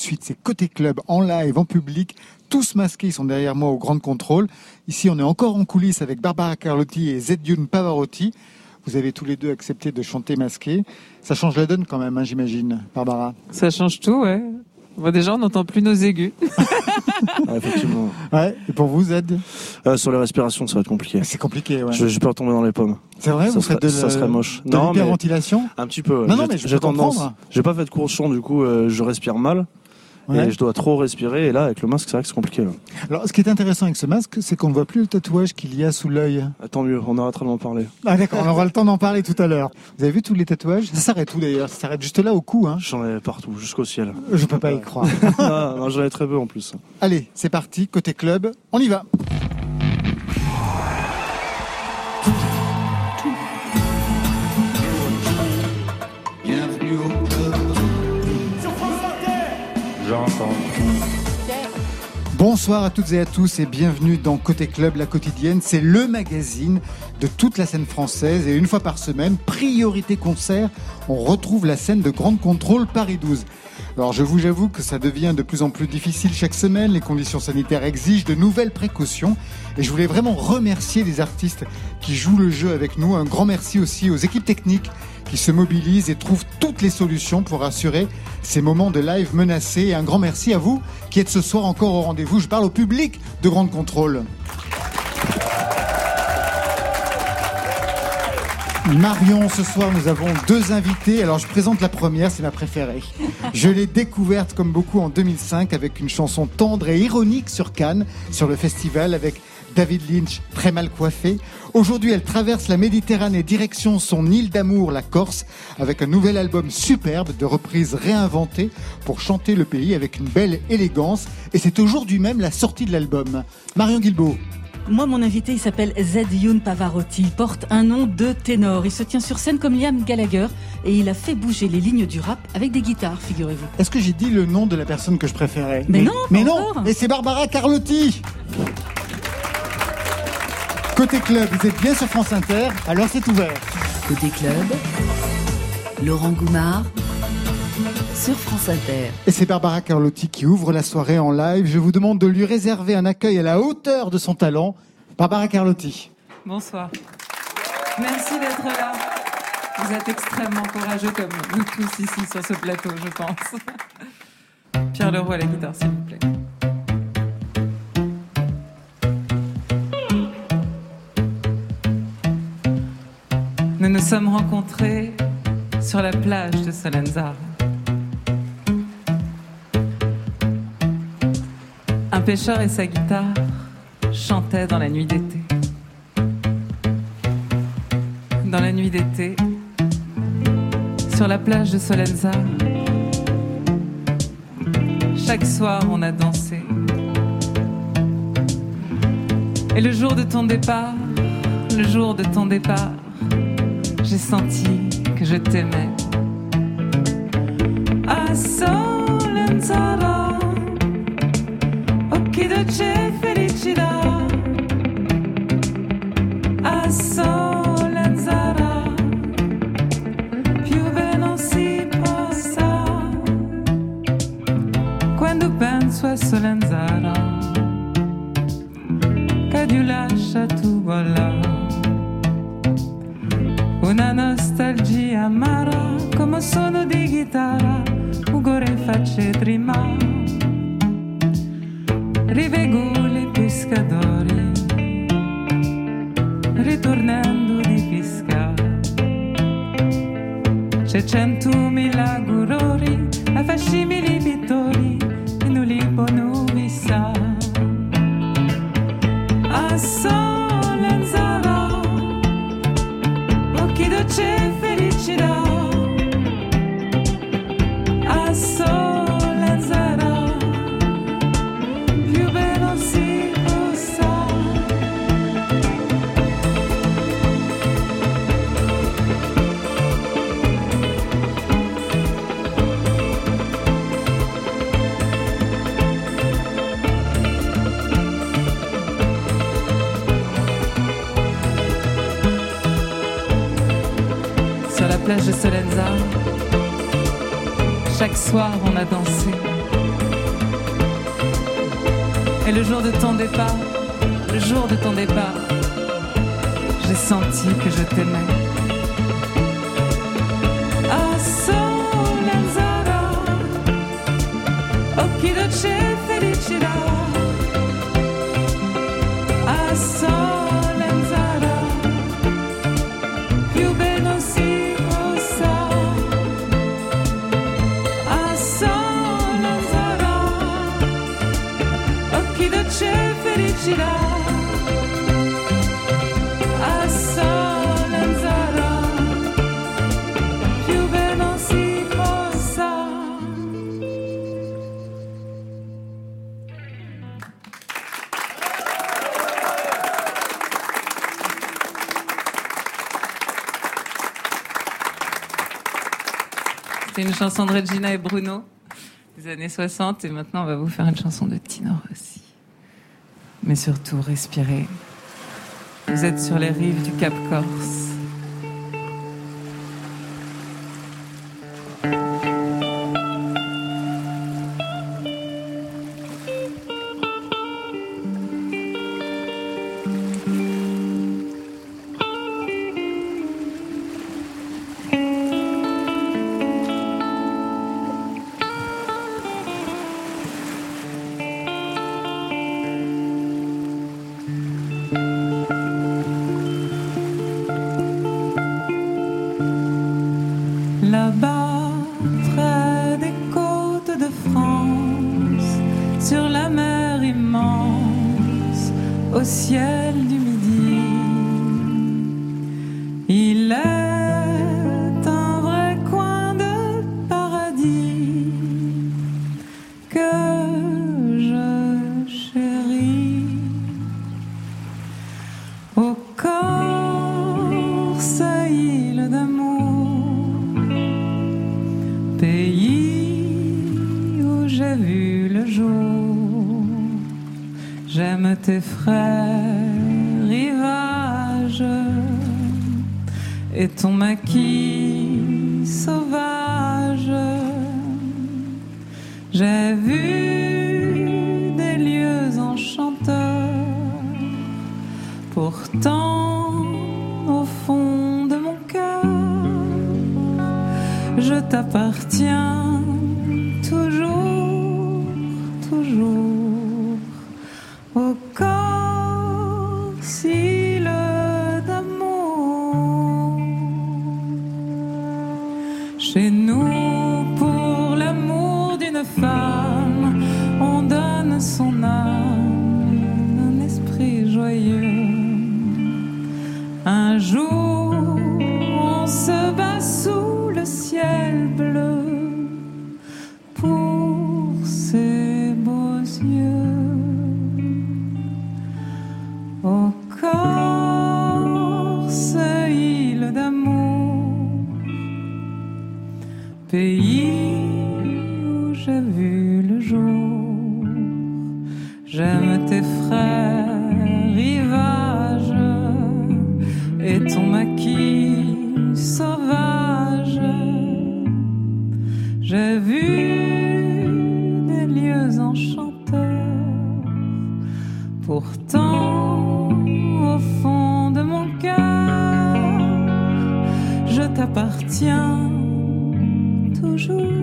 de suite. C'est Côté Club, en live, en public, tous masqués, ils sont derrière moi au Grand Contrôle. Ici, on est encore en coulisses avec Barbara Carlotti et Zedjun Pavarotti. Vous avez tous les deux accepté de chanter masqué. Ça change la donne quand même, hein, j'imagine, Barbara. Ça change tout, ouais. Bon, déjà, on n'entend plus nos aigus. Ah, effectivement. Ouais. Et pour vous, Zed? Euh, sur les respirations, ça va être compliqué. C'est compliqué, ouais. Je, je peux retomber dans les pommes. C'est vrai, ça vous serait- faites de, ça serait moche. de Non, mais- l'hyperventilation? Un petit peu. ouais. Non, non, J'ai- mais tendance. J'ai pas fait de cours de chant, du coup, euh, je respire mal. Ouais. Et je dois trop respirer. Et là, avec le masque, c'est vrai que c'est compliqué. là. Alors, ce qui est intéressant avec ce masque, c'est qu'on ne voit plus le tatouage qu'il y a sous l'œil. Ah, Tant mieux, on arrêtera d'en parler. Ah d'accord, on aura le temps d'en parler tout à l'heure. Vous avez vu tous les tatouages? Ça s'arrête où d'ailleurs? Ça s'arrête juste là au cou, hein? J'en ai partout, jusqu'au ciel. Je peux pas y croire. non, non, j'en ai très peu en plus. Allez, c'est parti, côté club, on y va. Bonsoir à toutes et à tous et bienvenue dans Côté Club, la quotidienne. C'est le magazine de toute la scène française et une fois par semaine, priorité concert, on retrouve la scène de Grande Contrôle Paris 12. Alors je vous avoue que ça devient de plus en plus difficile chaque semaine, les conditions sanitaires exigent de nouvelles précautions et je voulais vraiment remercier les artistes qui jouent le jeu avec nous. Un grand merci aussi aux équipes techniques qui se mobilisent et trouvent toutes les solutions pour assurer ces moments de live menacés. Et un grand merci à vous qui êtes ce soir encore au rendez-vous. Je parle au public de Grande Contrôle. Marion, ce soir nous avons deux invités. Alors je présente la première, c'est ma préférée. Je l'ai découverte comme beaucoup en 2005 avec une chanson tendre et ironique sur Cannes, sur le festival avec David Lynch très mal coiffé. Aujourd'hui, elle traverse la Méditerranée direction son île d'amour, la Corse, avec un nouvel album superbe de reprises réinventées pour chanter le pays avec une belle élégance. Et c'est aujourd'hui même la sortie de l'album. Marion Guilbault. Moi, mon invité, il s'appelle Zed Youn Pavarotti. Il porte un nom de ténor. Il se tient sur scène comme Liam Gallagher et il a fait bouger les lignes du rap avec des guitares, figurez-vous. Est-ce que j'ai dit le nom de la personne que je préférais? Mais non, mais non. Et c'est Barbara Carlotti. Côté club, vous êtes bien sur France Inter, alors c'est ouvert. Côté club, Laurent Goumard sur France Inter. Et c'est Barbara Carlotti qui ouvre la soirée en live. Je vous demande de lui réserver un accueil à la hauteur de son talent. Barbara Carlotti. Bonsoir. Merci d'être là. Vous êtes extrêmement courageux comme nous tous ici sur ce plateau, je pense. Pierre Leroy à la guitare, s'il vous plaît. Nous sommes rencontrés sur la plage de Solenzar. Un pêcheur et sa guitare chantaient dans la nuit d'été. Dans la nuit d'été, sur la plage de Solenzar, chaque soir on a dansé. Et le jour de ton départ, le jour de ton départ, j'ai senti que je t'aimais. A Solenzara, occhi dolce felicità. A più bene non si possa. Quando penso a Solenzara, che Dio lascia tu voilà. Una nostalgia amara come suono di chitarra, ugore facce prima. Riveguli pescatori, ritornando di pescare. C'è centomila gurori, on a dansé. Et le jour de ton départ, le jour de ton départ, j'ai senti que je t'aimais. Ah. Une chanson de Regina et Bruno des années 60 et maintenant on va vous faire une chanson de Tino. Mais surtout, respirez. Vous êtes sur les rives du Cap Corse. Au ciel du midi, J'aime tes frères rivages et ton maquis sauvage. J'ai vu des lieux enchanteurs, pourtant au fond de mon cœur, je t'appartiens toujours,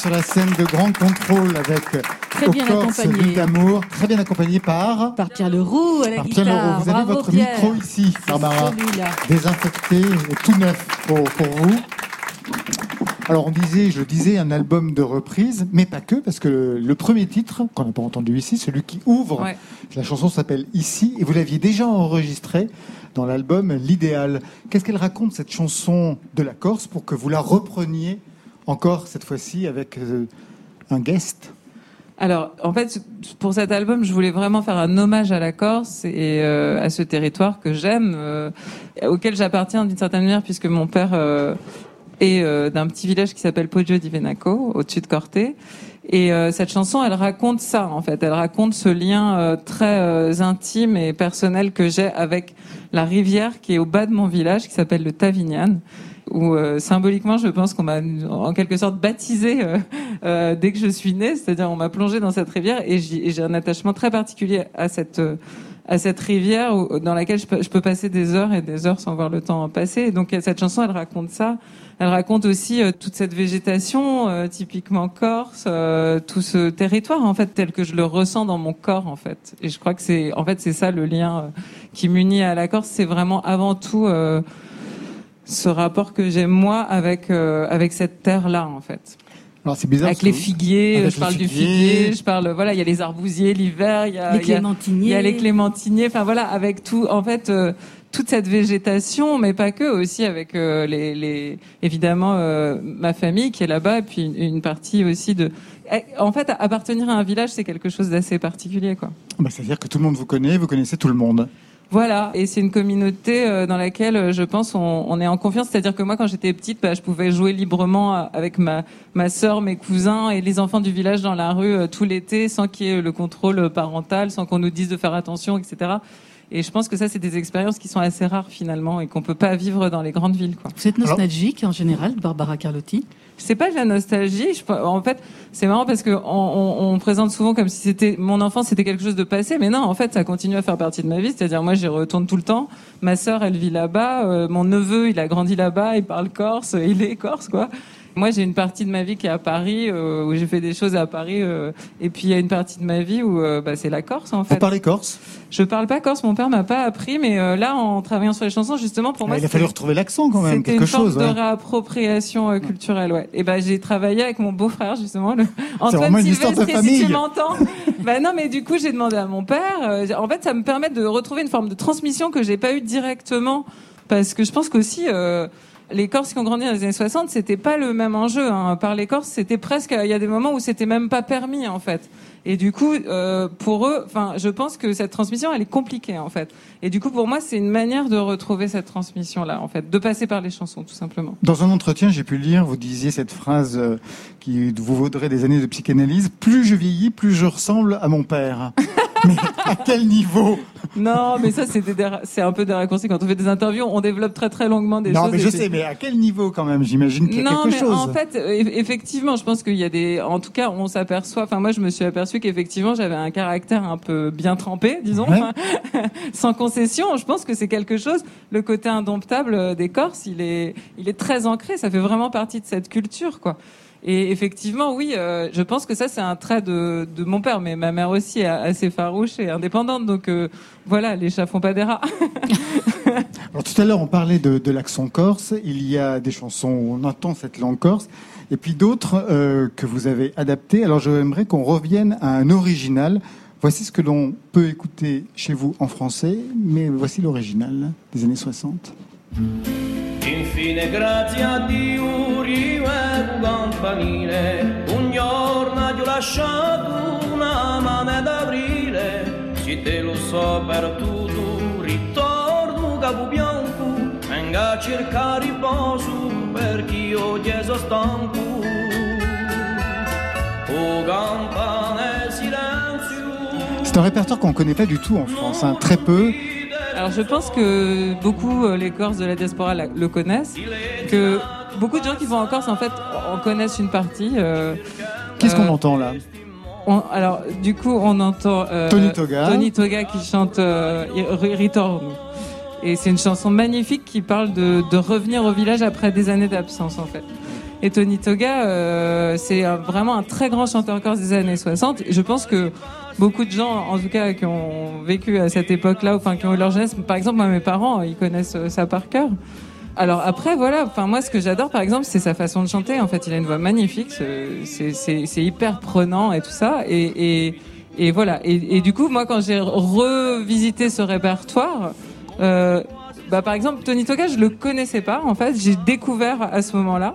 Sur la scène de Grand Contrôle avec Très bien. Ville d'amour, très bien accompagné par, Par Pierre Leroux à la par Pierre. Leroux. Vous avez votre Pierre. micro ici, Barbara, désinfecté, tout neuf pour, pour vous. Alors on disait, je disais, un album de reprise, mais pas que, parce que le, le premier titre, qu'on n'a pas entendu ici, celui qui ouvre, Ouais. la chanson s'appelle Ici, et vous l'aviez déjà enregistré dans l'album L'idéal. Qu'est-ce qu'elle raconte cette chanson de la Corse pour que vous la repreniez encore cette fois-ci avec euh, un guest Alors, en fait, pour cet album, je voulais vraiment faire un hommage à la Corse et euh, à ce territoire que j'aime, euh, auquel j'appartiens d'une certaine manière, puisque mon père est d'un petit village qui s'appelle Poggio di Venaco, au-dessus de Corté. Et cette chanson, elle raconte ça, en fait. Elle raconte ce lien très intime et personnel que j'ai avec la rivière qui est au bas de mon village, qui s'appelle le Tavignan où euh, symboliquement, je pense qu'on m'a en quelque sorte baptisé euh, euh, dès que je suis née, c'est-à-dire on m'a plongé dans cette rivière et j'ai un attachement très particulier à cette euh, à cette rivière où- dans laquelle je peux, je peux passer des heures et des heures sans voir le temps passer. Donc cette chanson, elle raconte ça. Elle raconte aussi euh, toute cette végétation euh, typiquement corse, euh, tout ce territoire en fait tel que je le ressens dans mon corps en fait. Et je crois que c'est en fait c'est ça le lien qui m'unit à la Corse. C'est vraiment avant tout ce rapport que j'ai moi avec euh, avec cette terre là en fait. Alors c'est bizarre. Avec les figuiers, Avec je parle du figuiers. figuier, je parle voilà, il y a les arbousiers l'hiver, il y a Les il y a- clémentiniers. il y a les clémentiniers, enfin voilà, avec tout, en fait, euh, toute cette végétation, mais pas que, aussi avec euh, les, les, évidemment euh, ma famille qui est là-bas, et puis une, une partie aussi de. Eh, En fait, appartenir à un village, c'est quelque chose d'assez particulier, quoi. Bah, C'est-à-dire que tout le monde vous connaît, vous connaissez tout le monde. Voilà, et c'est une communauté euh, dans laquelle euh, je pense on, est en confiance. C'est-à-dire que moi, quand j'étais petite, bah, je pouvais jouer librement euh, avec ma ma sœur, mes cousins et les enfants du village dans la rue tout l'été, sans qu'il y ait le contrôle parental, sans qu'on nous dise de faire attention, etc. Et je pense que ça, c'est des expériences qui sont assez rares finalement et qu'on peut pas vivre dans les grandes villes, quoi. Vous êtes nostalgique en général, Barbara Carlotti? C'est pas de la nostalgie. Je, en fait, c'est marrant parce que on, on, on présente souvent comme si c'était mon enfance, c'était quelque chose de passé, mais non, en fait, ça continue à faire partie de ma vie. C'est-à-dire, moi, j'y retourne tout le temps. Ma sœur, elle vit là-bas. Euh, mon neveu, il a grandi là-bas. Il parle corse. Il est corse, quoi. Moi, j'ai une partie de ma vie qui est à Paris, euh, où j'ai fait des choses à Paris, euh, et puis il y a une partie de ma vie où euh, bah, c'est la Corse, en Vous fait. parlez corse Je parle pas corse. Mon père m'a pas appris, mais euh, là, en travaillant sur les chansons, justement, pour moi, Ah, Il a c'était- fallu retrouver l'accent quand même, c'était quelque une forme chose. de réappropriation euh, culturelle, ouais. Et ben j'ai travaillé avec mon beau-frère justement, le Antoine Sylvestre. si famille. tu m'entends, bah non, mais du coup j'ai demandé à mon père. euh, en fait, ça me permet de retrouver une forme de transmission que j'ai pas eu directement, parce que je pense qu'aussi. Euh, les Corses qui ont grandi dans les années 60, c'était pas le même enjeu. Hein. Par les Corses, c'était presque. Il y a des moments où c'était même pas permis en fait. Et du coup, euh, pour eux, enfin, je pense que cette transmission, elle est compliquée en fait. Et du coup, pour moi, c'est une manière de retrouver cette transmission-là, en fait, de passer par les chansons, tout simplement. Dans un entretien, j'ai pu lire, vous disiez cette phrase euh, qui vous vaudrait des années de psychanalyse. Plus je vieillis, plus je ressemble à mon père. Mais à quel niveau? Non, mais ça, c'est des- c'est un peu des raccourcis. Quand on fait des interviews, on développe très très longuement des Non, choses. mais et je sais, mais à quel niveau quand même? J'imagine qu'il y a Non, quelque mais chose. en fait, eff- effectivement, je pense qu'il y a des. En tout cas, on s'aperçoit. Enfin, moi, je me suis aperçu qu'effectivement, j'avais un caractère un peu bien trempé, disons, Ouais. sans concession. Je pense que c'est quelque chose. Le côté indomptable euh, des Corses, il est, il est très ancré. Ça fait vraiment partie de cette culture, quoi. Et effectivement, oui, euh, je pense que ça, c'est un trait de, de mon père, mais ma mère aussi est assez farouche et indépendante. Donc euh, voilà, les chats font pas des rats. Alors tout à l'heure, on parlait de, de l'accent corse. Il y a des chansons où on entend cette langue corse, et puis d'autres euh, que vous avez adaptées. Alors j'aimerais qu'on revienne à un original. Voici ce que l'on peut écouter chez vous en français, mais voici l'original des années 60. Infine grazie a Dio rivedo campanile Un giorno ti ho lasciato una mano d'aprile Se te lo so per tutto ritorno capo bianco. Venga a cercare riposo perché io sono stanco. O campane silenzio. C'est un répertoire qu'on ne connaît pas du tout en France, hein, très peu. Alors je pense que beaucoup euh, les Corses de la diaspora le connaissent, que beaucoup de gens qui vont en Corse en fait en connaissent une partie. euh, Qu'est-ce qu'on euh, entend là on- alors du coup on entend euh, Tony Toga. Tony Toga qui chante euh, Ritorno. Et c'est une chanson magnifique qui parle de, de revenir au village après des années d'absence en fait. Et Tony Toga, euh, c'est vraiment un très grand chanteur corse des années 60. Et je pense que beaucoup de gens, en tout cas, qui ont vécu à cette époque-là, enfin qui ont eu leur jeunesse, par exemple, moi, mes parents, ils connaissent euh, ça par cœur. Alors après, voilà. Enfin, moi, ce que j'adore, par exemple, c'est sa façon de chanter. En fait, il a une voix magnifique. c'est- hyper prenant et tout ça. Et, et, et voilà. Et, et du coup, moi, quand j'ai revisité ce répertoire, euh, bah, par exemple, Tony Toga, je le connaissais pas. En fait, j'ai découvert à ce moment-là.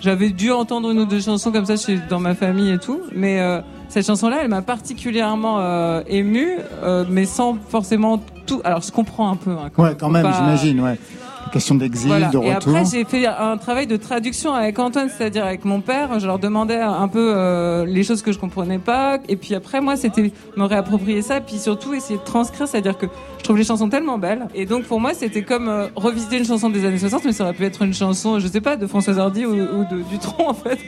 J'avais dû entendre une ou deux chansons comme ça chez, dans ma famille et tout, mais euh, cette chanson-là, elle m'a particulièrement euh, émue, euh, mais sans forcément tout. Alors, je comprends un peu. Hein, Ouais, quand même, pas- j'imagine, ouais. Question d'exil, Voilà. de Et retour. après, j'ai fait un travail de traduction avec Antoine, c'est-à-dire avec mon père. Je leur demandais un peu euh, les choses que je comprenais pas. Et puis après, moi, c'était me réapproprier ça, puis surtout essayer de transcrire, c'est-à-dire que je trouve les chansons tellement belles. Et donc, pour moi, c'était comme euh, revisiter une chanson des années 60, mais ça aurait pu être une chanson, je sais pas, de Françoise Hardy ou, ou de Dutronc, en fait.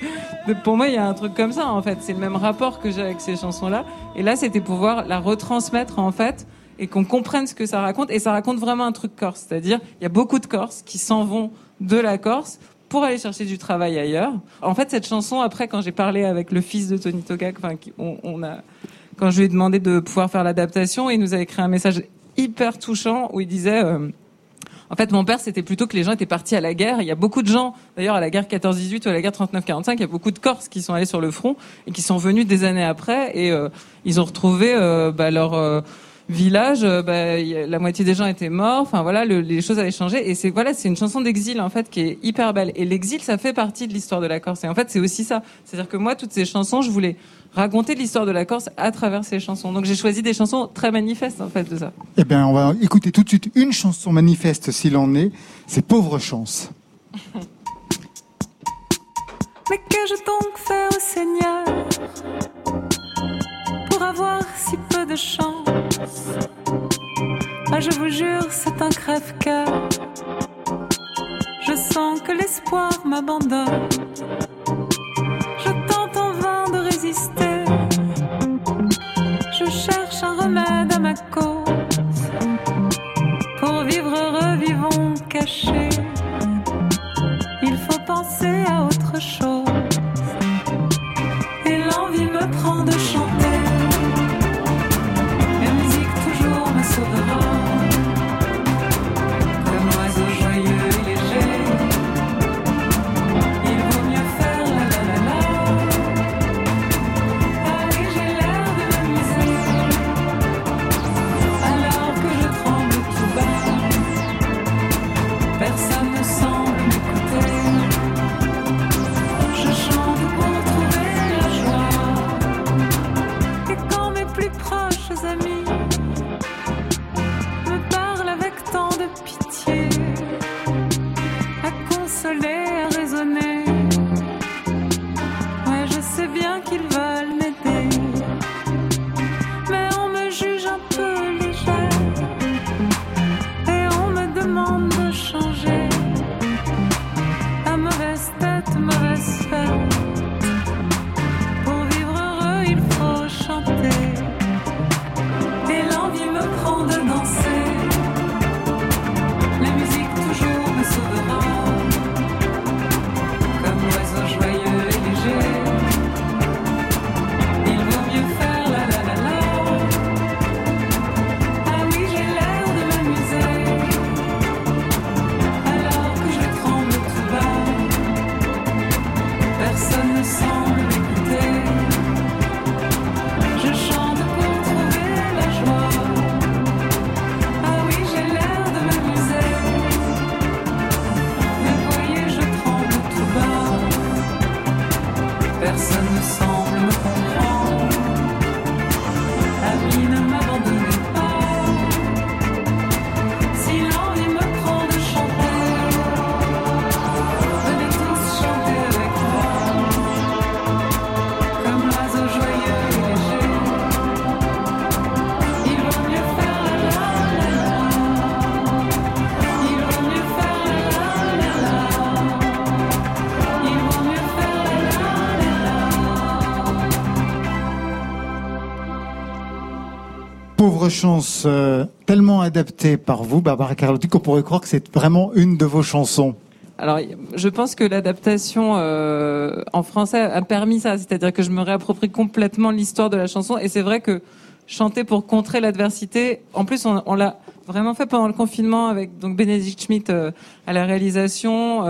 De- pour moi, il y a un truc comme ça, en fait. C'est le même rapport que j'ai avec ces chansons-là. Et là, c'était pouvoir la retransmettre, en fait et qu'on comprenne ce que ça raconte. Et ça raconte vraiment un truc corse. C'est-à-dire, il y a beaucoup de Corses qui s'en vont de la Corse pour aller chercher du travail ailleurs. En fait, cette chanson, après, quand j'ai parlé avec le fils de Tony Tokak, enfin, on a, quand je lui ai demandé de pouvoir faire l'adaptation, il nous a écrit un message hyper touchant où il disait, euh, en fait, mon père, c'était plutôt que les gens étaient partis à la guerre. Il y a beaucoup de gens, d'ailleurs, à la guerre 14-18 ou à la guerre 39-45, il y a beaucoup de Corses qui sont allés sur le front et qui sont venus des années après et euh, ils ont retrouvé euh, bah, leur euh, village. euh, bah, y la moitié des gens étaient morts. Enfin voilà, le- les choses avaient changé. Et c'est voilà, c'est une chanson d'exil en fait qui est hyper belle. Et l'exil, ça fait partie de l'histoire de la Corse. Et en fait, c'est aussi ça. C'est-à-dire que moi, toutes ces chansons, je voulais raconter l'histoire de la Corse à travers ces chansons. Donc j'ai choisi des chansons très manifestes en fait de ça. Eh bien, on va écouter tout de suite une chanson manifeste s'il en est. C'est Pauvre Chance. Mais qu'ai-je donc fait au Seigneur pour avoir si peu de chance? Ah, je vous jure, c'est un crève-cœur. Je sens que l'espoir m'abandonne. Je tente en vain de résister. Je cherche un remède à ma cause. Pour vivre heureux, vivons cachés. Il faut penser à autre chose. Chance, euh, tellement adaptée par vous, Barbara Carlotti, qu'on pourrait croire que c'est vraiment une de vos chansons. Alors, je pense que l'adaptation euh, en français a permis ça, c'est-à-dire que je me réapproprie complètement l'histoire de la chanson. Et c'est vrai que chanter pour contrer l'adversité, en plus, on, l'a vraiment fait pendant le confinement avec donc Bénédicte Schmitt euh, à la réalisation,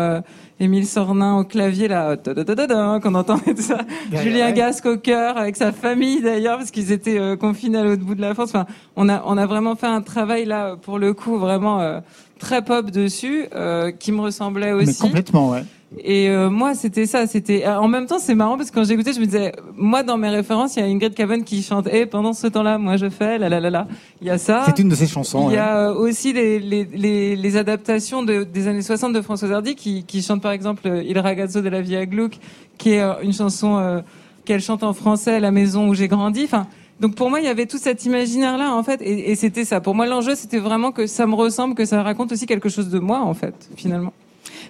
Émile Sornin au clavier là, ta-da-da-da-da, qu'on entendait tout ça, Julien ouais. Gasque au cœur avec sa famille d'ailleurs parce qu'ils étaient euh, confinés à l'autre bout de la France. Enfin, on a on a vraiment fait un travail là pour le coup vraiment euh, très pop dessus, euh, qui me ressemblait Mais aussi. complètement, ouais. Et euh, moi, c'était ça. C'était en même temps, c'est marrant parce que quand j'écoutais, je me disais, moi, dans mes références, il y a Ingrid Cavan qui chante. Et pendant ce temps-là, moi, je fais la la la la. Il y a ça. C'est une de ses chansons. Il y ouais. a euh, aussi les, les, les, les adaptations de, des années 60 de Françoise Hardy qui, qui chante par exemple euh, Il ragazzo de la Via Gluck, qui est euh, une chanson euh, qu'elle chante en français à la maison où j'ai grandi. Enfin, donc pour moi, il y avait tout cet imaginaire-là en fait, et, et c'était ça. Pour moi, l'enjeu, c'était vraiment que ça me ressemble, que ça raconte aussi quelque chose de moi en fait, finalement.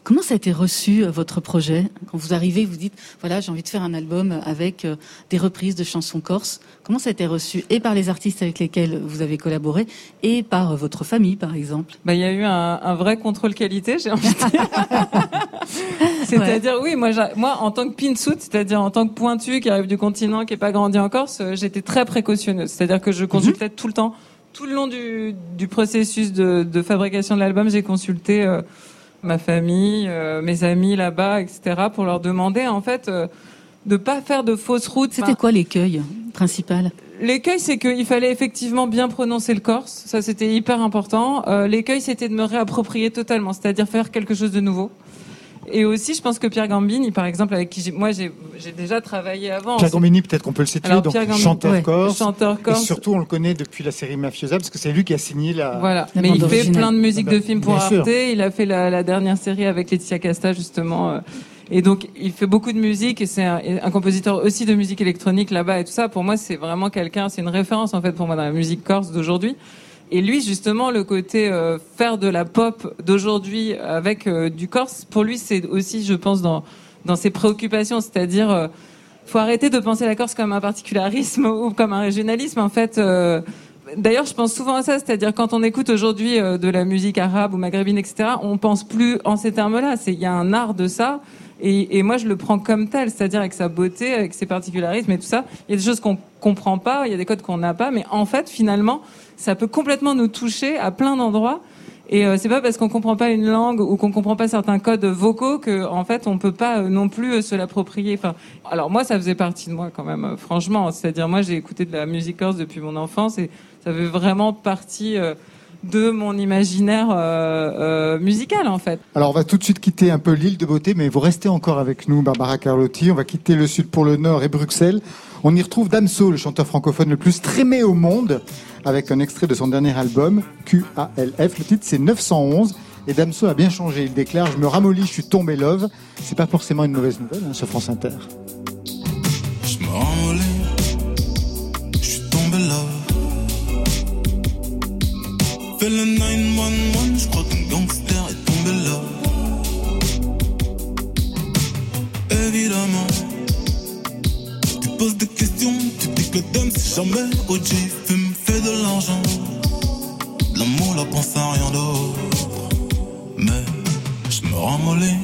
Comment ça a été reçu, euh, votre projet? Quand vous arrivez, vous dites, voilà, j'ai envie de faire un album avec euh, des reprises de chansons corses. Comment ça a été reçu? Et par les artistes avec lesquels vous avez collaboré, et par euh, votre famille, par exemple? Bah, il y a eu un, un vrai contrôle qualité, j'ai envie de dire. c'est-à-dire, oui, moi, moi, en tant que pinsout, c'est-à-dire en tant que pointu qui arrive du continent, qui est pas grandi en Corse, j'étais très précautionneuse. C'est-à-dire que je consultais tout le temps, tout le long du, du processus de, de fabrication de l'album, j'ai consulté euh, ma famille, euh, mes amis là-bas, etc., pour leur demander, en fait, euh, de pas faire de fausses routes. C'était Enfin, quoi l'écueil principal? L'écueil, c'est qu'il fallait effectivement bien prononcer le corse. Ça, c'était hyper important. Euh, L'écueil, c'était de me réapproprier totalement, c'est-à-dire faire quelque chose de nouveau. Et aussi, je pense que Pierre Gambini, par exemple, avec qui j'ai, moi, j'ai, j'ai déjà travaillé avant. Pierre Gambini, peut-être qu'on peut le situer, Alors, donc Pierre Gambini, chanteur ouais. corse. chanteur Et corse. surtout, on le connaît depuis la série Mafiosa, parce que c'est lui qui a signé la. Voilà. La Mais il fait plein de musiques Ah bah, de films pour bien sûr. Arte. Il a fait la, la dernière série avec Laetitia Casta, justement. euh, Et donc, il fait beaucoup de musique et c'est un compositeur aussi de musique électronique là-bas et tout ça. Pour moi, c'est vraiment quelqu'un, c'est une référence en fait pour moi dans la musique corse d'aujourd'hui. Et lui, justement, le côté euh, faire de la pop d'aujourd'hui avec euh, du corse, pour lui, c'est aussi, je pense, dans dans ses préoccupations, c'est-à-dire euh, faut arrêter de penser la Corse comme un particularisme ou comme un régionalisme. En fait, euh, d'ailleurs, je pense souvent à ça, c'est-à-dire quand on écoute aujourd'hui euh, de la musique arabe ou maghrébine, etc., on pense plus en ces termes-là. C'est il y a un art de ça. Et, et moi, je le prends comme tel, c'est-à-dire avec sa beauté, avec ses particularismes et tout ça. Il y a des choses qu'on comprend pas, il y a des codes qu'on n'a pas, mais en fait, finalement, ça peut complètement nous toucher à plein d'endroits. Et euh, c'est pas parce qu'on comprend pas une langue ou qu'on comprend pas certains codes vocaux que en fait on peut pas euh, non plus euh, se l'approprier. Enfin, alors moi ça faisait partie de moi quand même, euh, franchement. C'est-à-dire moi j'ai écouté de la musique corse depuis mon enfance et ça fait vraiment partie euh, de mon imaginaire euh, euh, musical en fait. Alors, on va tout de suite quitter un peu l'île de beauté, mais vous restez encore avec nous, Barbara Carlotti. On va quitter le sud pour le nord et Bruxelles. On y retrouve Damso, le chanteur francophone le plus streamé au monde, avec un extrait de son dernier album, QALF. Le titre, c'est 911. Et Damso a bien changé. Il déclare Je me ramollis, je suis tombé love. C'est pas forcément une mauvaise nouvelle, hein, sur France Inter. Je me ramollis, je suis tombé là. Fais le 911, je crois qu'un gangster est tombé là. Évidemment, tu poses des questions, tu dis que dame c'est jamais OG, fume, fait de l'argent. L'amour, la pense à rien d'autre. Mais je me ramollis,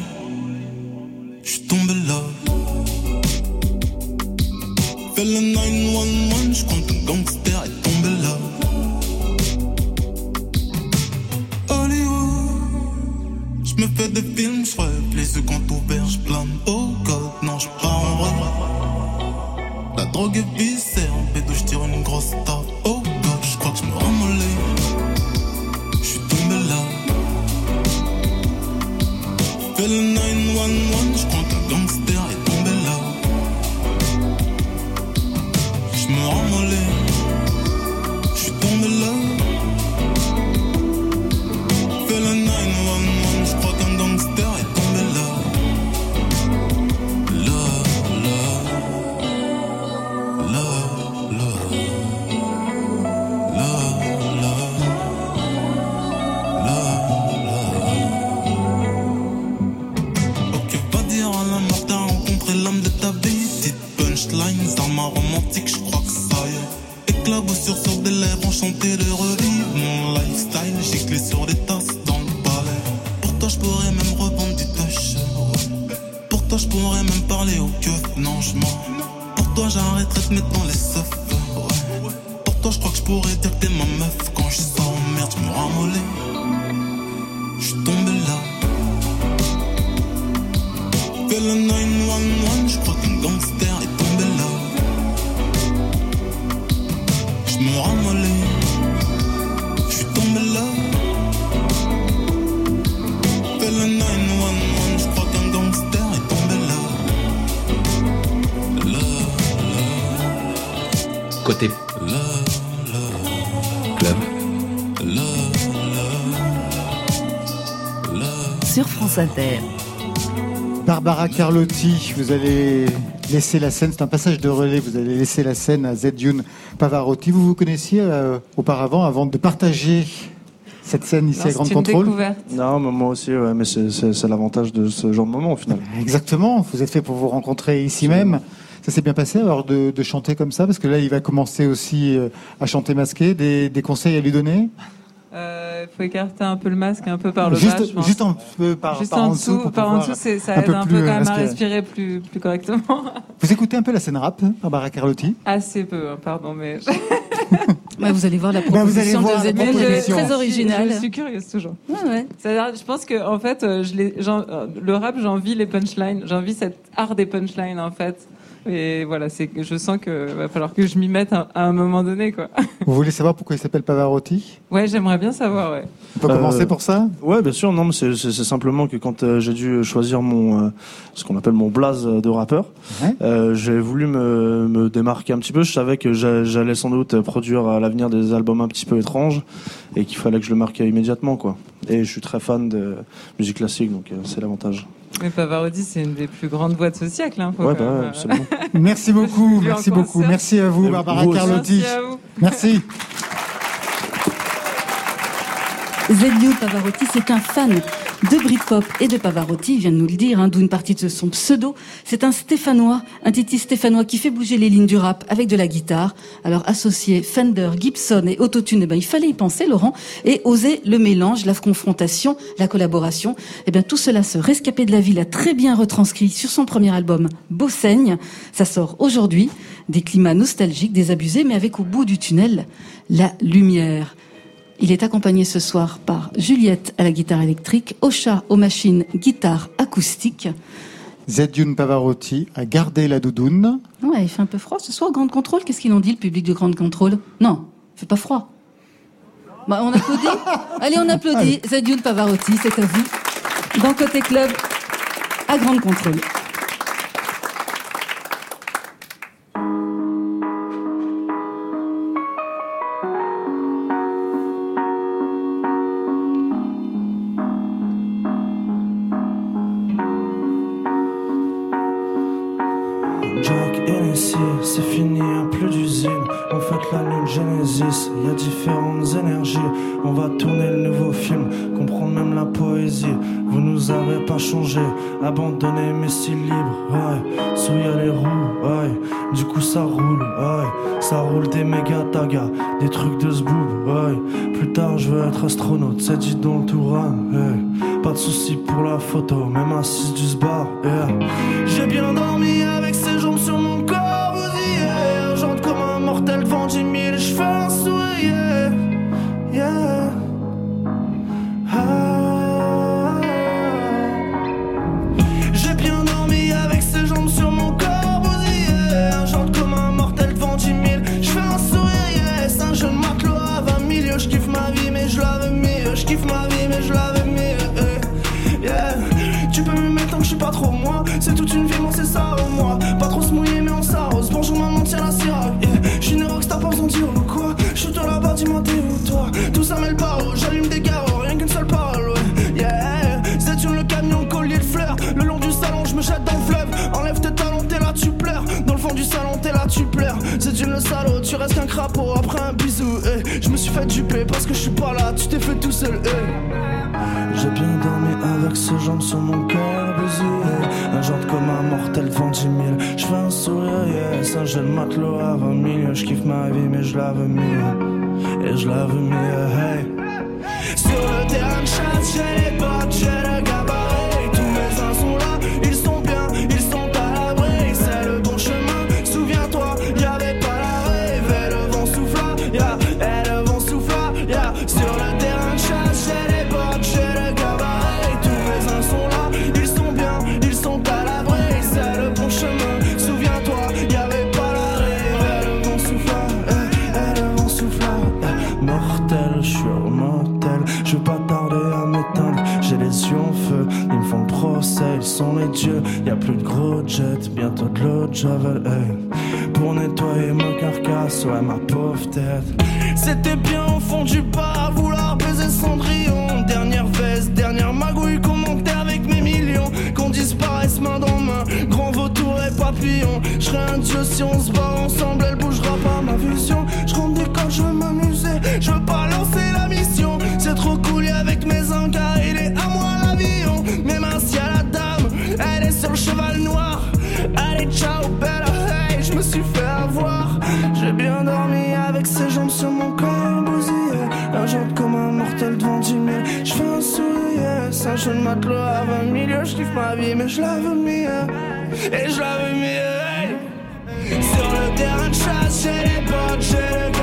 je suis tombé là. Fais le 911, je compte un gangster quand ouverts, je plane. Oh God, non, je pars en. La drogue est France Inter. Barbara Carlotti, vous allez laisser la scène, c'est un passage de relais, vous allez laisser la scène à Zedjun Pavarotti. Vous vous connaissiez euh, auparavant, avant de partager cette scène ici à Grande C'est une Contrôle découverte. Non, mais moi aussi, ouais, mais c'est- c'est c'est l'avantage de ce genre de moment au final. Exactement, vous êtes fait pour vous rencontrer ici même. Ça s'est bien passé alors de, de chanter comme ça Parce que là, il va commencer aussi euh, à chanter masqué. Des, des conseils à lui donner? Euh, Il faut écarter un peu le masque, un peu par le juste, bas, je pense. juste un peu par, Juste par en en dessous, dessous. pour par en pouvoir dessous, c'est- ça un aide peu un peu quand même à respirer. plus, plus correctement. Vous écoutez un peu la scène rap, Barbara Carlotti Assez peu, hein, pardon, mais Ouais, vous allez voir la Bah, proposition voir de proposition. très Je originale. suis curieuse toujours. Ouais, ouais. C'est-à-dire, je pense que en fait, euh, je euh, le rap, j'envie les punchlines, j'envie cet art des punchlines en fait. Et voilà, c'est je sens que va falloir que je m'y mette à, à un moment donné, quoi. Vous voulez savoir pourquoi il s'appelle Pavarotti? Ouais, j'aimerais bien savoir, ouais. On peut Euh, commencer pour ça? Ouais, bien sûr. Non, mais c'est simplement que quand euh, j'ai dû choisir mon euh, ce qu'on appelle mon blaze de rappeur, Ouais. euh, j'ai voulu me, me démarquer un petit peu. Je savais que j'a- j'allais sans doute produire à l'avenir des albums un petit peu étranges et qu'il fallait que je le marque immédiatement, quoi. Et je suis très fan de musique classique, donc euh, c'est l'avantage. Mais Pavarotti, c'est une des plus grandes voix de ce siècle. Hein, Ouais, bah, même, euh, absolument. Merci beaucoup, merci beaucoup. concert. Merci à vous, Barbara vous. Carlotti. Merci à vous. Merci. Pavarotti, c'est un fan de Britpop et de Pavarotti, il vient de nous le dire, hein, d'où une partie de son pseudo. C'est un Stéphanois, un titi Stéphanois qui fait bouger les lignes du rap avec de la guitare. Alors associer Fender, Gibson et Autotune, eh ben, il fallait y penser, Laurent, et oser le mélange, la confrontation, la collaboration. Eh bien, tout cela, ce rescapé de la ville a très bien retranscrit sur son premier album, Beausaigne. Ça sort aujourd'hui. Des climats nostalgiques, désabusés, mais avec au bout du tunnel, la lumière. Il est accompagné ce soir par Juliette à la guitare électrique, Ocha aux machines guitare acoustique. Zedjun Pavarotti a gardé la doudoune. Ouais, il fait un peu froid ce soir, Grande Contrôle. Qu'est-ce qu'ils ont dit, le public de Grande Contrôle? Non, il fait pas froid. Bah, on applaudit Allez, on applaudit. Zedioun Pavarotti, c'est à vous. Dans Côté Club, à Grande Contrôle. Tu t'es fait tout seul, eh. J'ai bien dormi avec ses jambes sur mon cœur bousillé Un genre comme un mortel devant 10 000 Je fais un sourire, C'est un jeune matelot à 20 000 Je kiffe ma vie mais je la veux mieux. Et je la veux mieux, hey. Sur le terrain de chasse, j'ai les potes, sont les dieux. Y a plus de gros jets, bientôt de l'eau de javel. Pour nettoyer ma carcasse, ouais, ma pauvre tête. C'était bien au fond du bar, vouloir baiser Cendrillon. Dernière veste, dernière magouille, commentaire avec mes millions. Qu'on disparaisse main dans main, grand vautour et papillon. Je un dieu si on se bat ensemble, elle bougera pas ma vision. Je rentre des je veux m'amuser, je veux pas lancer la mission. C'est trop cool cheval noir. Allez, ciao, bella, hey, je me suis fait avoir. J'ai bien dormi avec ses jambes sur mon corps bousillé. Un jante comme un mortel devant du mille. Je fais un sourire, ça je le matelot à 20 milieux. Je kiffe ma vie, mais je la veux mieux. Et je la veux mieux, hey. Sur le terrain de chasse, j'ai les potes, j'ai le.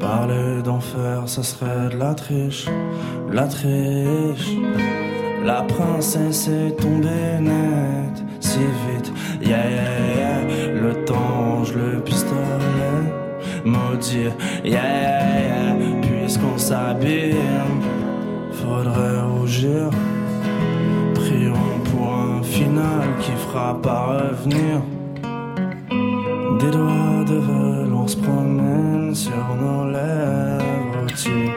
Parler d'enfer, ça serait de la triche, la triche. La princesse est tombée nette, si vite, yeah yeah yeah. Le temps, le pistolet, maudit, yeah yeah yeah. Puisqu'on s'abîme, faudrait rougir. Prions pour un final qui fera pas revenir des doigts de velours se sur nos lèvres tu,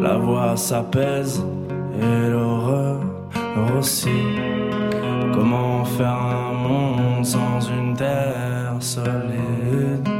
La voix s'apaise et l'horreur aussi. Comment faire un monde sans une terre solide?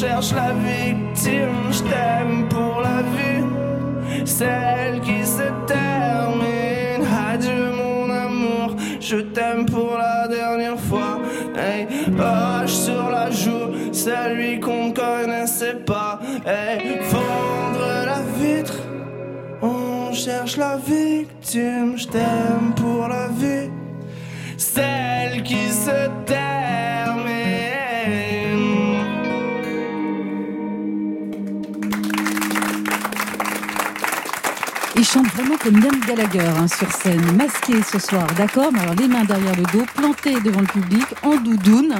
Cherche la victime. Je t'aime pour la vie, celle qui se termine. Adieu mon amour, je t'aime pour la dernière fois. Hey, sur la joue, celui qu'on connaissait pas. Hey, fendre la vitre. On cherche la victime, je t'aime pour la comme Liam Gallagher hein, sur scène, masqué ce soir, d'accord alors les mains derrière le dos, plantées devant le public, en doudoune.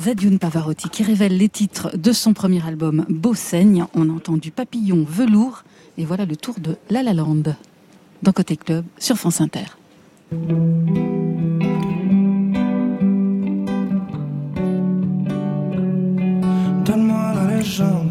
Zadioun Pavarotti qui révèle les titres de son premier album Beau Saigne. On a entendu Papillon Velours et voilà le tour de La La Land dans Côté Club sur France Inter. Donne-moi la légende,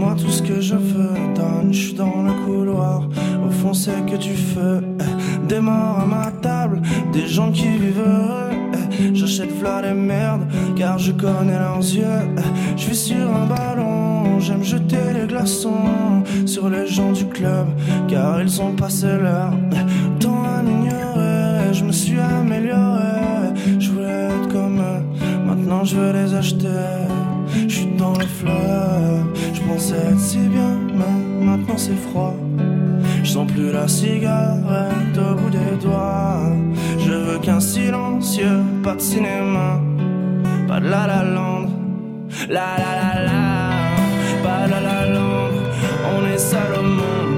donne-moi tout ce que je veux. Donne, je suis dans le couloir, au fond c'est que du feu. Eh, Des morts à ma table, des gens qui vivent heureux. Eh, J'achète v'là les merdes, car je connais leurs yeux. Eh, Je suis sur un ballon, j'aime jeter les glaçons sur les gens du club, car ils ont passé l'heure. Eh, Temps à m'ignorer, je me suis amélioré. Je voulais être comme eux, maintenant je veux les acheter. Je suis dans le fleuve, pensais être si bien, mais maintenant c'est froid. Je sens plus la cigarette au bout des doigts. Je veux qu'un silencieux, pas de cinéma, pas de la la land, la la la la, pas de la la land. On est seul au monde,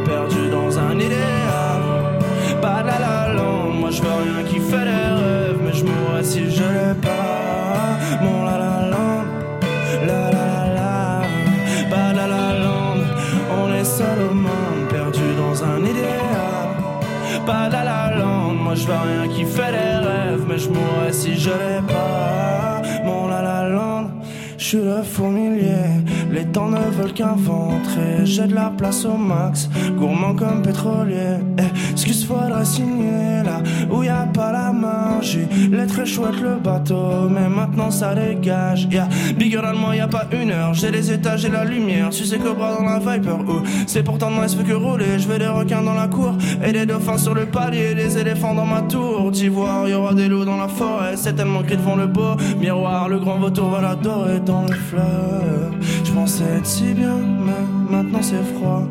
Pas la la land, moi je veux rien qui fait les rêves, mais je mourrais si je l'ai pas. Mon la la land, je suis le fourmilier. Les temps ne veulent qu'un ventre j'ai de la place au max. Gourmand comme pétrolier. Eh, excuse, faudrait signer là où y a pas la magie. Les très chouette le bateau, mais maintenant ça dégage. Yeah. Bigger than moi, y a pas une heure. J'ai les étages et la lumière. Tu sais Cobra dans la Viper. Oh, c'est pourtant moi, je fais que rouler. Je veux des requins dans la cour et des dauphins sur le palier. Des éléphants dans ma tour d'ivoire. Y aura des loups dans la forêt. C'est tellement gris devant le beau miroir. Le grand vautour va l'adorer dans le fleuve. Je pensais être si bien, mais maintenant c'est froid.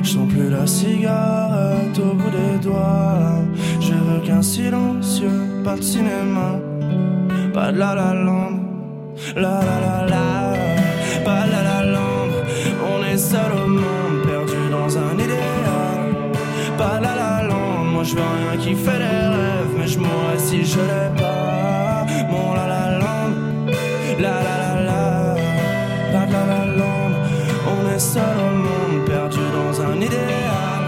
Je sens plus la cigarette au bout des doigts. Je veux qu'un silencieux, pas de cinéma, pas de la la land, la la la la, pas de la la land. On est seul au monde, perdu dans un idéal, pas de la la land. Moi je veux rien qui fait les rêves, mais je mourrais si je l'ai pas. Mon la la land, la la la seul au monde, perdu dans un idéal.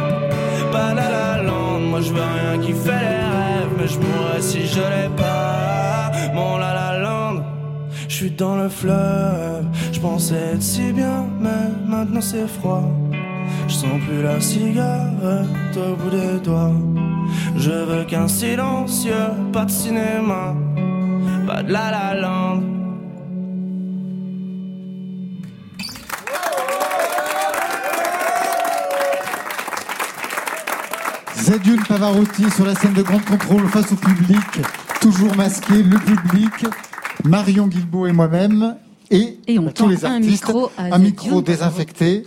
Pas la la land, moi je veux rien qui fait les rêves, mais je mourrais si je l'ai pas. Mon la la land, je suis dans le fleuve. Je pensais être si bien, mais maintenant c'est froid. Je sens plus la cigarette au bout des doigts. Je veux qu'un silencieux, pas de cinéma, pas de la la land. Zadune Pavarotti sur la scène de Grande Contrôle face au public, toujours masqué, le public, Marion Guilbault et moi-même, et, Et on tend tous les un artistes, micro un micro désinfecté.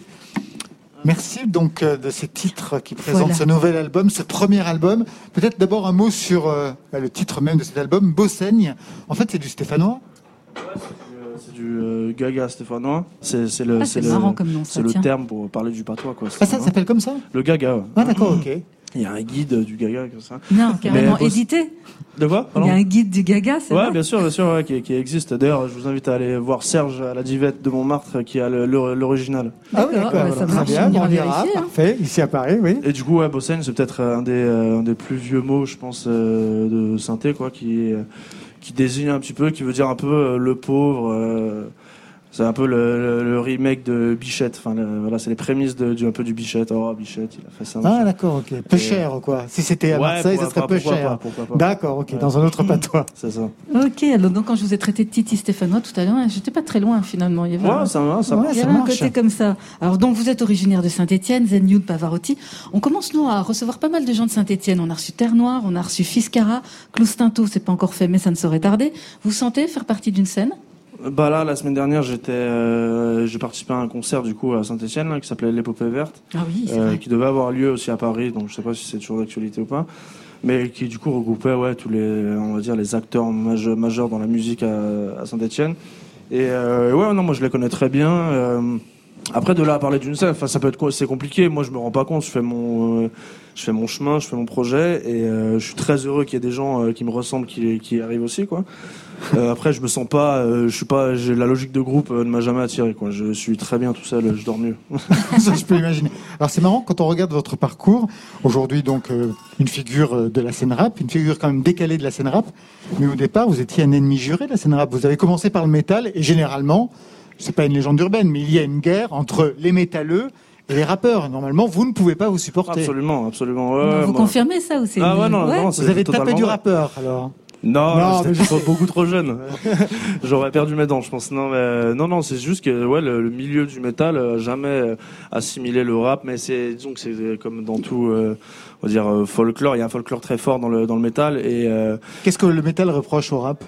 Merci donc euh, de ces titres qui présentent Voilà. ce nouvel album, ce premier album. Peut-être d'abord un mot sur euh, bah, le titre même de cet album, Beau Saigne. En fait, c'est du stéphanois. C'est du euh, gaga stéphanois. C'est le, Ah, c'est c'est le, marrant comme nom, ça, c'est le tiens. terme pour parler du patois. Quoi, Ah, ça s'appelle comme ça Le gaga, ouais. Ah, d'accord, ok. Il y a un guide du gaga comme ça. Non, carrément Mais- édité. De quoi Il y a un guide du gaga, c'est Ouais, vrai bien sûr, bien sûr, ouais, qui, qui existe. D'ailleurs, je vous invite à aller voir Serge à la Divette de Montmartre, qui a l'original. Ah oui, D'accord, ça Très marche, bien, on on verra. hein. Parfait, ici à Paris, oui. Et du coup, ouais, Bossen, c'est peut-être un des, euh, un des plus vieux mots, je pense, euh, de synthé, quoi, qui, euh, qui désigne un petit peu, qui veut dire un peu euh, le pauvre. C'est un peu le, le- le remake de Bichette. Enfin, le- voilà, c'est les prémices de, du, un peu du Bichette. Oh, Bichette, il a fait ça. Ah, d'accord, ok. Peu Et- cher, quoi. Si c'était à Ouais, Marseille, ça serait pas, peu pourquoi cher. pas, pourquoi pas. D'accord, ok, dans un autre patois. C'est ça. Ok, alors donc quand je vous ai traité de Titi Stéphanois tout à l'heure, j'étais pas très loin finalement. Il y avait un- Ouais, ça, va, ça Ouais, marche. Il y ça avait un marche. côté comme ça. Alors donc vous êtes originaire de Saint-Étienne, Zen Youth Pavarotti. On commence nous à recevoir pas mal de gens de Saint-Étienne. On a reçu Terre Noire, on a reçu Fiscara, Cloustinto, c'est pas encore fait mais ça ne saurait tarder. Vous sentez faire partie d'une scène? Bah là, la semaine dernière, j'étais, euh, j'ai participé à un concert du coup à Saint-Etienne qui s'appelait l'épopée verte. Ah oui, c'est euh, vrai. qui devait avoir lieu aussi à Paris, donc je sais pas si c'est toujours d'actualité ou pas, mais qui du coup regroupait ouais tous les, on va dire les acteurs majeurs, majeurs dans la musique à, à Saint-Etienne. Et euh, ouais, non, moi je les connais très bien. euh, après de là à parler d'une scène, ça peut être c'est compliqué. Moi je me rends pas compte. Je fais mon, euh, je fais mon chemin, je fais mon projet, et euh, je suis très heureux qu'il y ait des gens euh, qui me ressemblent qui, arrivent aussi quoi. Euh, après, je me sens pas, je suis pas, la logique de groupe ne m'a jamais attiré quoi. Je suis très bien tout seul, je dors mieux. ça, je peux imaginer. Alors, c'est marrant, quand on regarde votre parcours, aujourd'hui, donc, une figure de la scène rap, une figure quand même décalée de la scène rap, mais au départ, vous étiez un ennemi juré de la scène rap. Vous avez commencé par le métal, et généralement, c'est pas une légende urbaine, mais il y a une guerre entre les métalleux les rappeurs. Normalement, vous ne pouvez pas vous supporter. Absolument, absolument. Ouais, vous moi- confirmez ça ou c'est Ah ouais, non, non, Vous c'est avez tapé du rappeur, alors. Non, Non, j'étais je beaucoup trop jeune. J'aurais perdu mes dents, je pense. Non, mais, non, non, c'est juste que ouais, le, le milieu du métal a jamais euh, assimilé le rap, mais c'est disons que c'est comme dans tout, euh, on va dire euh, folklore. Il y a un folklore très fort dans le dans le métal et euh, Qu'est-ce que le métal reproche au rap?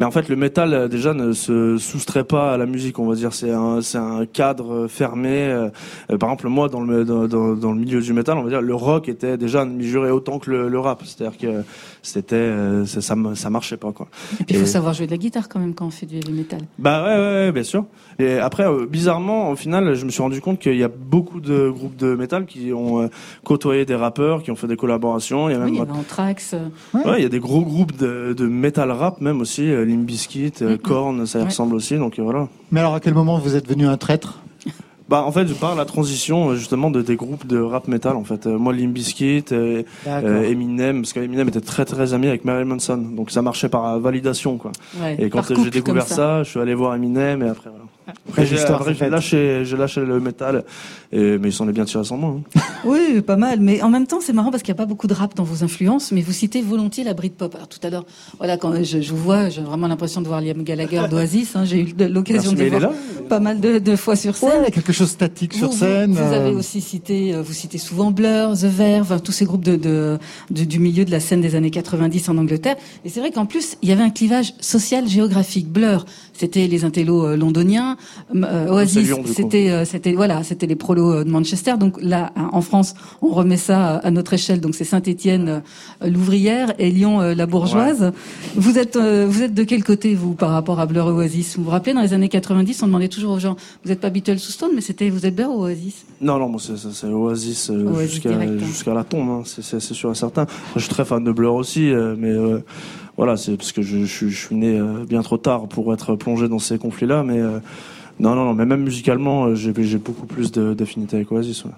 Mais en fait, le métal euh, déjà ne se soustrait pas à la musique. On va dire, c'est un, c'est un cadre euh, fermé. euh, par exemple, moi, dans le dans, le milieu du métal, on va dire, le rock était déjà mesuré autant que le, le rap. C'est-à-dire que c'était, ça, ça, marchait pas quoi. Et puis il faut savoir jouer de la guitare quand même quand on fait du heavy metal. Bah ouais, ouais, ouais, bien sûr. Et après, bizarrement, au final, je me suis rendu compte qu'il y a beaucoup de groupes de métal qui ont côtoyé des rappeurs, qui ont fait des collaborations. Il y a Oui, même il y Ouais, il y a des gros groupes de, de metal rap même aussi, Limp Bizkit, euh, Mhm. Korn, ça y Ouais. ressemble aussi, donc euh, voilà. Mais alors, à quel moment vous êtes devenu un traître? Bah en fait, je parle la transition euh, justement de des groupes de rap metal en fait. Moi, Limp Bizkit, euh, Eminem, parce qu'Eminem était très très ami avec Marilyn Manson, donc ça marchait par validation quoi. ouais, Et quand par j'ai découvert comme ça. je suis allé voir Eminem et après voilà. Après, j'ai après, lâché, j'ai lâché le métal, et, mais il s'en est bien tiré sans moi. hein. Oui, pas mal. Mais en même temps, c'est marrant parce qu'il n'y a pas beaucoup de rap dans vos influences, mais vous citez volontiers la Britpop. Alors tout à l'heure, voilà, quand je, je vous vois, j'ai vraiment l'impression de voir Liam Gallagher d'Oasis. Hein, j'ai eu l'occasion de voir là. pas mal de, de fois sur scène. Ouais, il y a quelque chose de statique sur Vous- scène. Vous, vous avez euh, aussi cité, euh, vous citez souvent Blur, The Verve, tous ces groupes de, de, de- du milieu de la scène des années 90 en Angleterre. Et c'est vrai qu'en plus, il y avait un clivage social géographique. Blur, c'était les intellos euh, londoniens. Euh, Oasis, c'était, euh, c'était voilà, c'était les prolos euh, de Manchester. Donc là, en France, on remet ça à notre échelle. Donc c'est Saint-Étienne, l'ouvrière, et Lyon, la bourgeoise. Vous êtes, vous êtes de quel côté vous par rapport à Blur et Oasis? Vous vous rappelez dans les années 90, on demandait toujours aux gens, vous n'êtes pas Beatles ou Stone, mais c'était, vous êtes Blur ou Oasis? Non, non, c'est Oasis, Oasis jusqu'à direct, hein. jusqu'à la tombe, hein, c'est- sûr et certain. Moi, je suis très fan de Blur aussi, mais euh, voilà, c'est parce que je, je, je suis né euh, bien trop tard pour être plongé dans ces conflits-là, mais euh, non, non, non, mais même musicalement, euh, j'ai beaucoup plus de- d'affinité avec Oasis. ouais.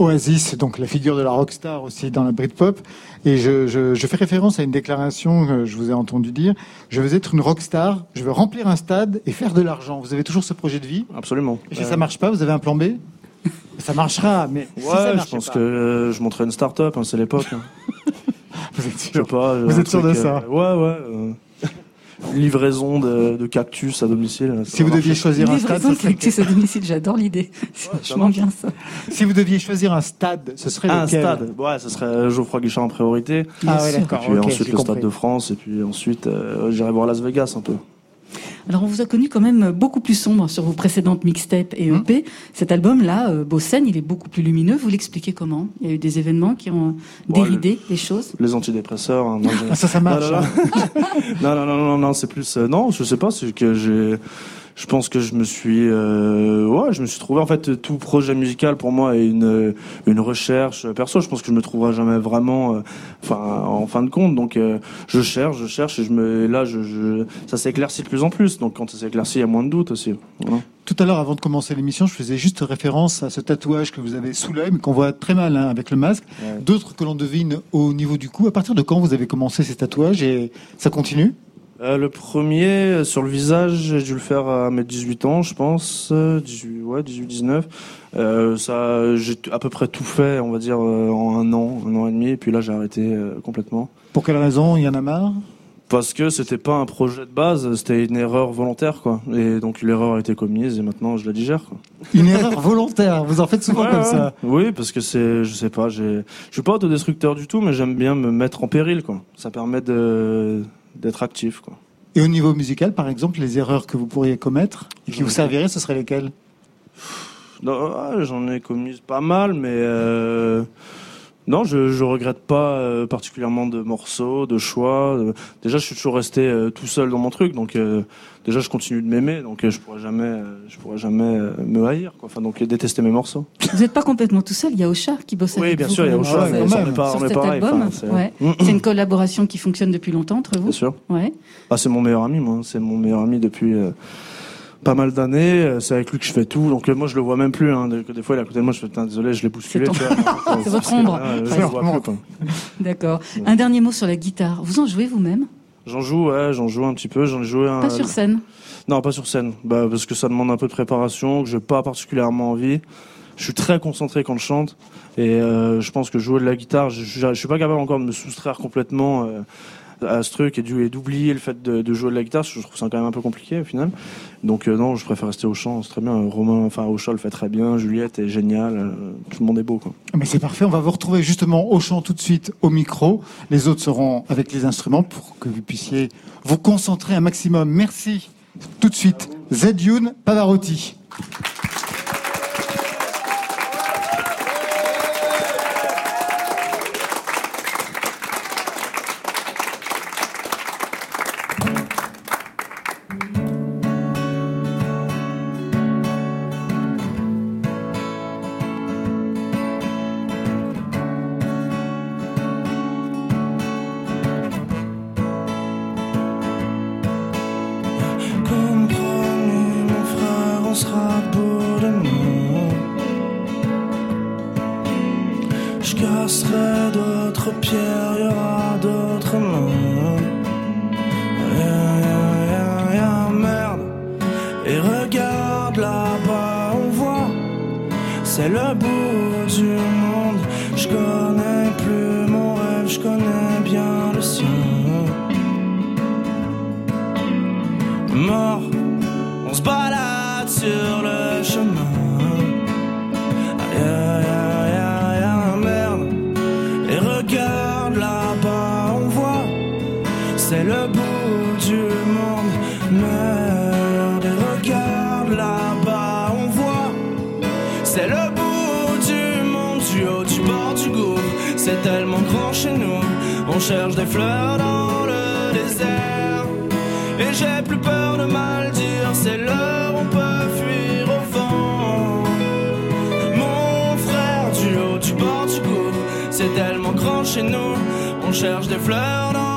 Oasis, donc la figure de la rockstar aussi dans la Britpop. Et je, je, je fais référence à une déclaration que je vous ai entendu dire. Je veux être une rockstar, je veux remplir un stade et faire de l'argent. Vous avez toujours ce projet de vie? Absolument. Et si Euh, ça marche pas, vous avez un plan B? Ça marchera, mais si ça je marche pense pas, que euh, je montrerai une start-up, hein, c'est l'époque. hein. vous êtes Je sais sûr. pas. Vous êtes sûr de ça euh, Ouais, ouais. euh, livraison de, de cactus à domicile. Si vous deviez choisir un stade, Livraison de cactus à domicile, j'adore l'idée. C'est ça vachement bien ça. si vous deviez choisir un stade, ce serait un lequel stade. Ouais, ce serait Geoffroy Guichard en priorité. Ah ouais, d'accord. Puis ok, ensuite le compris. Stade de France et puis ensuite euh, j'irai voir Las Vegas un peu. Alors on vous a connu quand même beaucoup plus sombre sur vos précédentes mixtapes et EP. Cet album-là, euh, Scène, il est beaucoup plus lumineux. Vous l'expliquez comment? Il y a eu des événements qui ont Bon, déridé les choses? Les antidépresseurs. hein, Ah, ça, ça marche. Non, non, hein. non, non, non, non, non, c'est plus. euh, non, je sais pas, c'est que j'ai. Je pense que je me suis, euh, ouais, je me suis trouvé en fait tout projet musical pour moi est une une recherche perso. Je pense que je me trouverai jamais vraiment, euh, enfin en fin de compte. Donc euh, je cherche, je cherche et je me, et là je, je ça s'éclaircit de plus en plus. Donc quand ça s'éclaircit, il y a moins de doutes aussi. Voilà. Tout à l'heure, avant de commencer l'émission, je faisais juste référence à ce tatouage que vous avez sous l'œil, mais qu'on voit très mal hein, avec le masque. Ouais. D'autres que l'on devine au niveau du cou. À partir de quand vous avez commencé ces tatouages et ça continue? Euh, le premier euh, sur le visage, j'ai dû le faire à mes 18 ans, je pense, euh, 18, ouais, 18, 19. Euh, ça, j'ai à peu près tout fait, on va dire, euh, en un an, un an et demi, et puis là j'ai arrêté euh, complètement. Pour quelle raison Il y en a marre? Parce que c'était pas un projet de base, c'était une erreur volontaire, quoi. Et donc l'erreur a été commise et maintenant je la digère, quoi. Une erreur volontaire. Vous en faites souvent Ouais, comme ouais. ça. Oui, parce que c'est, je sais pas, je suis pas autodestructeur du tout, mais j'aime bien me mettre en péril, quoi. Ça permet de, d'être actif, quoi. Et au niveau musical, par exemple, les erreurs que vous pourriez commettre et qui vous serviraient, ce seraient lesquelles? Ouais, j'en ai commis pas mal, mais euh, non, je, je regrette pas euh, particulièrement de morceaux, de choix. Euh, déjà, je suis toujours resté euh, tout seul dans mon truc, donc euh, déjà, je continue de m'aimer, donc euh, je pourrais jamais, euh, je pourrais jamais euh, me haïr, quoi. Enfin, donc détester mes morceaux. Vous n'êtes pas complètement tout seul. Il y a Ocha qui bosse Oui, avec bien vous. sûr, il y a Ocha, même. ouais, on est pas, Sur on est cet pareil. album, c'est- ouais. c'est une collaboration qui fonctionne depuis longtemps entre vous. Bien sûr. Ouais. Ah, c'est mon meilleur ami, moi. C'est mon meilleur ami depuis euh, pas mal d'années. Euh, C'est avec lui que je fais tout. Donc euh, moi, je le vois même plus. Hein. Des, des fois, il est à côté de moi. Je fais, désolé, je l'ai bousculé. C'est votre ombre. D'accord. Un dernier mot sur la guitare. Vous en jouez vous-même? J'en joue, ouais, j'en joue un petit peu. J'en ai joué un. Pas sur scène? Non, pas sur scène. Bah, parce que ça demande un peu de préparation, que j'ai pas particulièrement envie. Je suis très concentré quand je chante. Et euh, je pense que jouer de la guitare, je, je, je suis pas capable encore de me soustraire complètement euh, à ce truc et d'oublier le fait de, jouer de la guitare. Je trouve ça quand même un peu compliqué au final. Donc euh, non, je préfère rester au chant. C'est très bien. Romain, enfin au chant le fait très bien. Juliette est géniale. euh, tout le monde est beau. Mais c'est parfait, on va vous retrouver justement au chant tout de suite au micro. Les autres seront avec les instruments pour que vous puissiez vous concentrer un maximum. Merci. Tout de suite, Zedioun Pavarotti. Pierres, y cherche des fleurs dans le désert. Et j'ai plus peur de mal dire, c'est l'heure, on peut fuir au vent. Mon frère, du haut du bord du gouffre, c'est tellement grand chez nous. On cherche des fleurs dans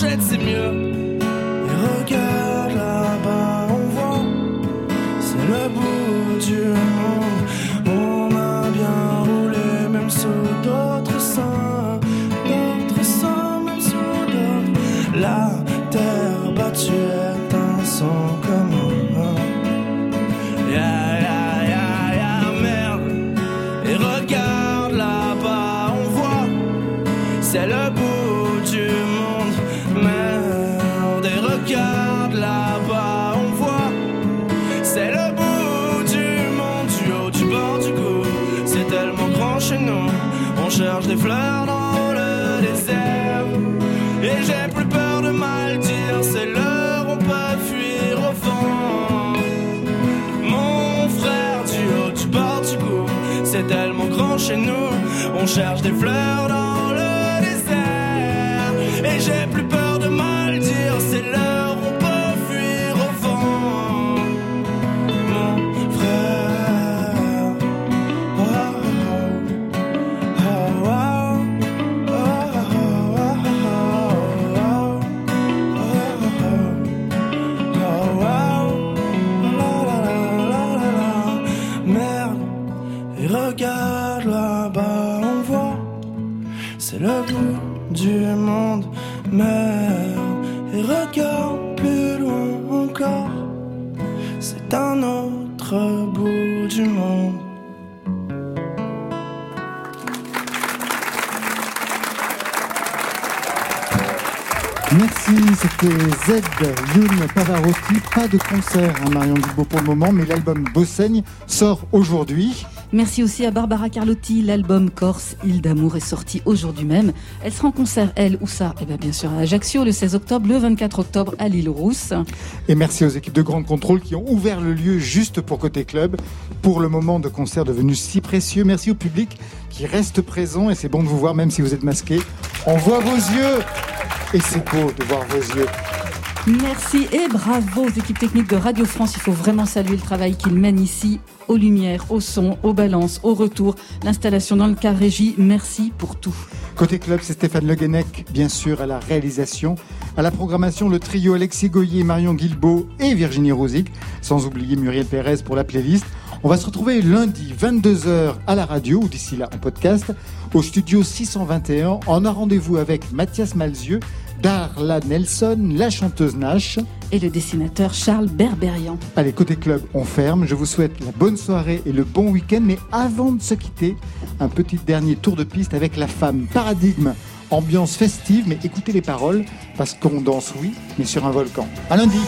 c'est mieux. Et regarde là-bas, on voit, c'est le bout du cherche des fleurs c'était Z, Youn Pavarotti. Pas de concert, hein, Marion Guilbault pour le moment, mais l'album Bossaigne sort aujourd'hui. Merci aussi à Barbara Carlotti. L'album Corse, Île d'amour est sorti aujourd'hui même. Elle sera en concert, elle, où ça? Eh bien, bien sûr, à Ajaccio, le 16 octobre, le 24 octobre à l'île Rousse. Et merci aux équipes de Grande Contrôle qui ont ouvert le lieu juste pour Côté Club, pour le moment de concert devenu si précieux. Merci au public qui reste présent et c'est bon de vous voir même si vous êtes masqué. On voit vos yeux et c'est beau de voir vos yeux. Merci et bravo aux équipes techniques de Radio France. Il faut vraiment saluer le travail qu'ils mènent ici, aux lumières, au son, aux balances, au retour, l'installation dans le car régie. Merci pour tout. Côté club, c'est Stéphane Le Guenec, bien sûr, à la réalisation. À la programmation, le trio Alexis Goyer, Marion Guilbeault et Virginie Rosic, sans oublier Muriel Pérez pour la playlist. On va se retrouver lundi, 22h à la radio, ou d'ici là en podcast, au studio 621. On a rendez-vous avec Mathias Malzieux, Darla Nelson, la chanteuse Nash. Et le dessinateur Charles Berberian. Allez, côté club, on ferme. Je vous souhaite la bonne soirée et le bon week-end. Mais avant de se quitter, un petit dernier tour de piste avec la femme paradigme. Ambiance festive, mais écoutez les paroles, parce qu'on danse, oui, mais sur un volcan. À lundi!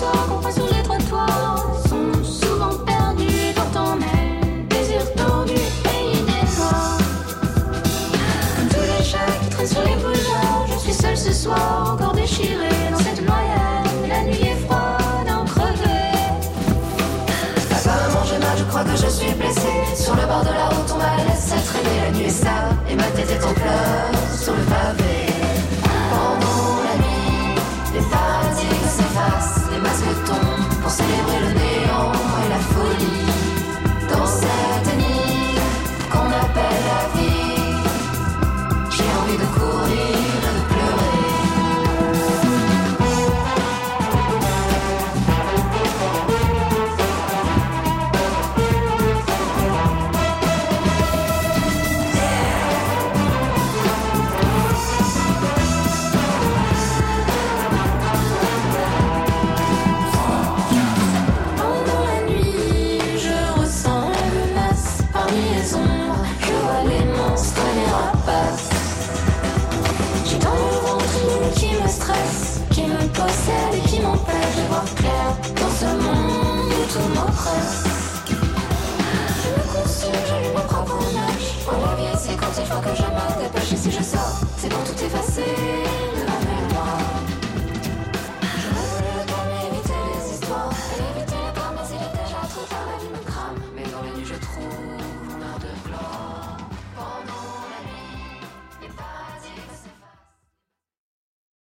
Soirs qu'on passe sur les trottoirs sont souvent perdus dans ton même désir tendu et idées noires. Comme tous les chats qui traînent sur les boulevards, je suis seule ce soir, encore déchirée dans cette noyade. La nuit est froide, en crevée. Papa, j'ai mal, je crois que je suis blessée. Sur le bord de la route, on m'a laissé traîner. La nuit est sale et ma tête est en pleurs les masques tombent pour je vois que je marque des pages et si je sors, c'est pour tout effacer.